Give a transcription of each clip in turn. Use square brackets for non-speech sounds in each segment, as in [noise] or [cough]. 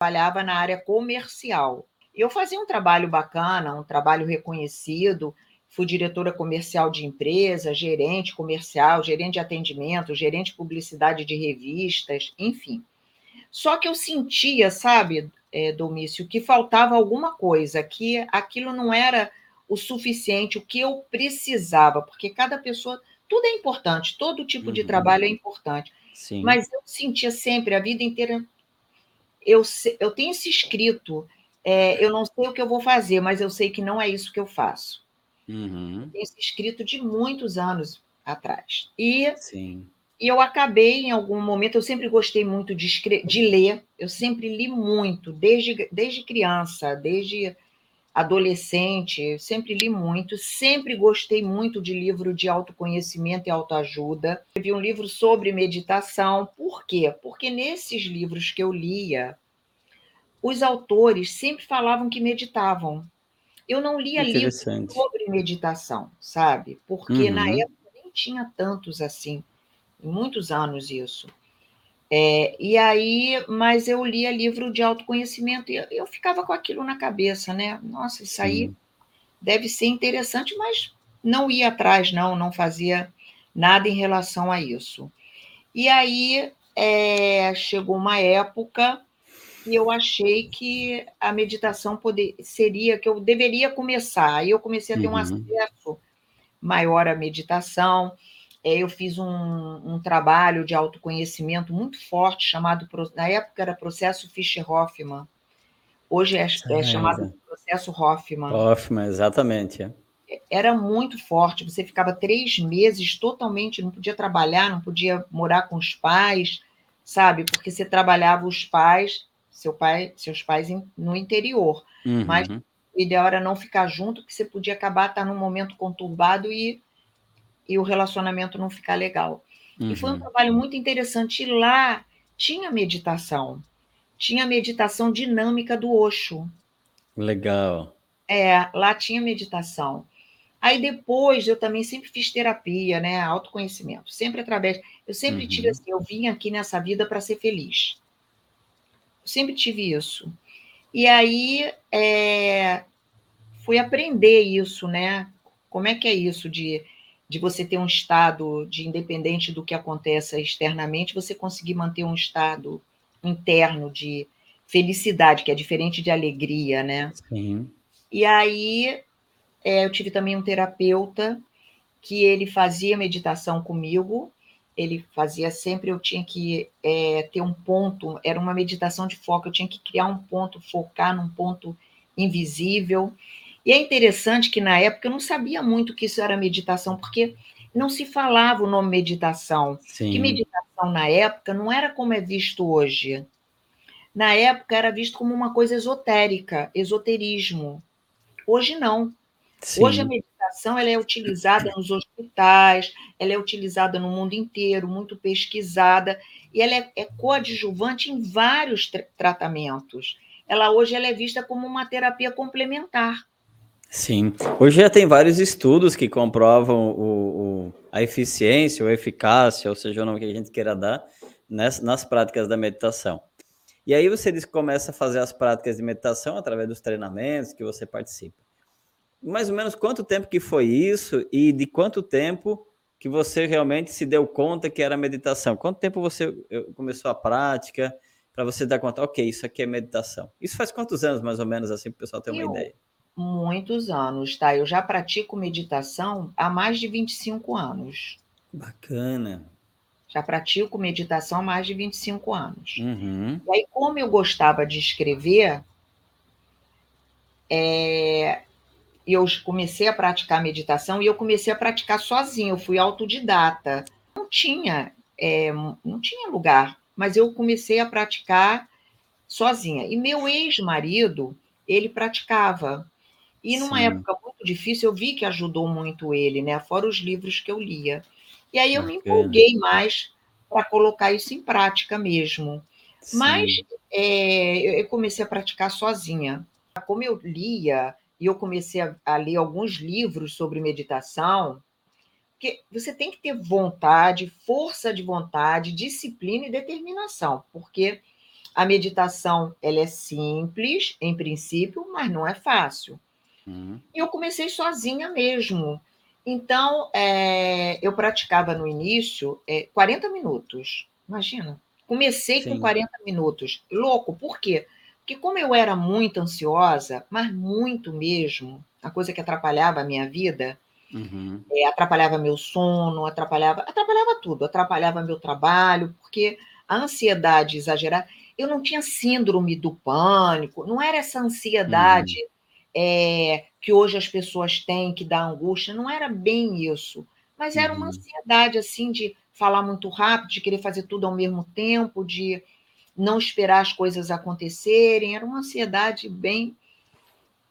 trabalhava na área comercial. Eu fazia um trabalho bacana, um trabalho reconhecido, fui diretora comercial de empresa, gerente comercial, gerente de atendimento, gerente de publicidade de revistas, enfim. Só que eu sentia, sabe, é, Domício, que faltava alguma coisa, que aquilo não era o suficiente, o que eu precisava, porque cada pessoa, tudo é importante, todo tipo uhum. de trabalho é importante. Sim. Mas eu sentia sempre, a vida inteira, eu, eu tenho esse escrito, é, eu não sei o que eu vou fazer, mas eu sei que não é isso que eu faço. Uhum. Eu tenho esse escrito de muitos anos atrás. E, Sim. e eu acabei, em algum momento, eu sempre gostei muito de, de ler, eu sempre li muito, desde, desde criança, desde adolescente, sempre li muito, sempre gostei muito de livro de autoconhecimento e autoajuda. Vi um livro sobre meditação. Por quê? Porque nesses livros que eu lia, os autores sempre falavam que meditavam. Eu não lia livros sobre meditação, sabe? Porque uhum. na época nem tinha tantos assim, muitos anos isso. É, e aí, mas eu lia livro de autoconhecimento e eu, eu ficava com aquilo na cabeça, né? Nossa, isso Sim. aí deve ser interessante, mas não ia atrás, não, não fazia nada em relação a isso. E aí é, chegou uma época que eu achei que a meditação poder, seria que eu deveria começar. Aí eu comecei a ter uhum. um acesso maior à meditação. É, eu fiz um, um, trabalho de autoconhecimento muito forte, chamado, na época era processo Fischer-Hoffman, hoje é, é chamado processo Hoffman. Hoffman, exatamente. É. Era muito forte, você ficava três meses totalmente, não podia trabalhar, não podia morar com os pais, sabe? Porque você trabalhava os pais, seu pai, seus pais no interior, uhum. mas o ideal era não ficar junto, porque você podia acabar estar num momento conturbado e e o relacionamento não ficar legal. Uhum. E foi um uhum. trabalho muito interessante. E lá tinha meditação, tinha meditação dinâmica do Osho. Legal. É, lá tinha meditação. Aí depois eu também sempre fiz terapia, né? Autoconhecimento, sempre através. Eu sempre uhum. tive assim, eu vim aqui nessa vida para ser feliz. Eu sempre tive isso. E aí é, fui aprender isso, né? Como é que é isso de de você ter um estado de independente do que aconteça externamente, você conseguir manter um estado interno de felicidade, que é diferente de alegria, né? Sim. E aí é, eu tive também um terapeuta que ele fazia meditação comigo, ele fazia sempre, eu tinha que é, ter um ponto, era uma meditação de foco, eu tinha que criar um ponto, focar num ponto invisível. E é interessante que na época eu não sabia muito que isso era meditação, porque não se falava o nome meditação. Sim. Que meditação na época não era como é visto hoje. Na época era visto como uma coisa esotérica, esoterismo. Hoje não. Sim. Hoje a meditação ela é utilizada nos hospitais, ela é utilizada no mundo inteiro, muito pesquisada, e ela é, é coadjuvante em vários tra tratamentos. Ela hoje ela é vista como uma terapia complementar. Sim, hoje já tem vários estudos que comprovam o, o, a eficiência ou eficácia, ou seja, o nome que a gente queira dar, nas, nas práticas da meditação. E aí você começa a fazer as práticas de meditação através dos treinamentos que você participa. Mais ou menos quanto tempo que foi isso e de quanto tempo que você realmente se deu conta que era meditação? Quanto tempo você começou a prática para você dar conta, ok, isso aqui é meditação? Isso faz quantos anos, mais ou menos, assim, para o pessoal ter uma Eu... ideia? Muitos anos, tá? Eu já pratico meditação há mais de 25 anos. Bacana. Já pratico meditação há mais de 25 anos. Uhum. E aí, como eu gostava de escrever, é, eu comecei a praticar meditação e eu comecei a praticar sozinho, eu fui autodidata. Não tinha, é, não tinha lugar, mas eu comecei a praticar sozinha. E meu ex-marido, ele praticava. E numa Sim. época muito difícil, eu vi que ajudou muito ele, né? Fora os livros que eu lia. E aí eu Bacana. me empolguei mais para colocar isso em prática mesmo. Sim. Mas é, eu comecei a praticar sozinha. Como eu lia, e eu comecei a, a ler alguns livros sobre meditação, porque você tem que ter vontade, força de vontade, disciplina e determinação, porque A meditação, ela é simples, em princípio, mas não é fácil. Uhum. E eu comecei sozinha mesmo. Então, é, eu praticava no início é, 40 minutos. Imagina. Comecei Sim. com 40 minutos. Louco, por quê? Porque como eu era muito ansiosa, mas muito mesmo, a coisa que atrapalhava a minha vida, uhum. é, atrapalhava meu sono, atrapalhava, atrapalhava tudo, atrapalhava meu trabalho, porque a ansiedade exagerada, eu não tinha síndrome do pânico, não era essa ansiedade uhum. É, que hoje as pessoas têm, que dá angústia, não era bem isso, mas era uma uhum. ansiedade assim de falar muito rápido, de querer fazer tudo ao mesmo tempo, de não esperar as coisas acontecerem, era uma ansiedade bem.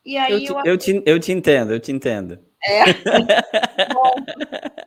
E aí eu te, eu... eu te, eu te entendo, eu te entendo. É. [laughs]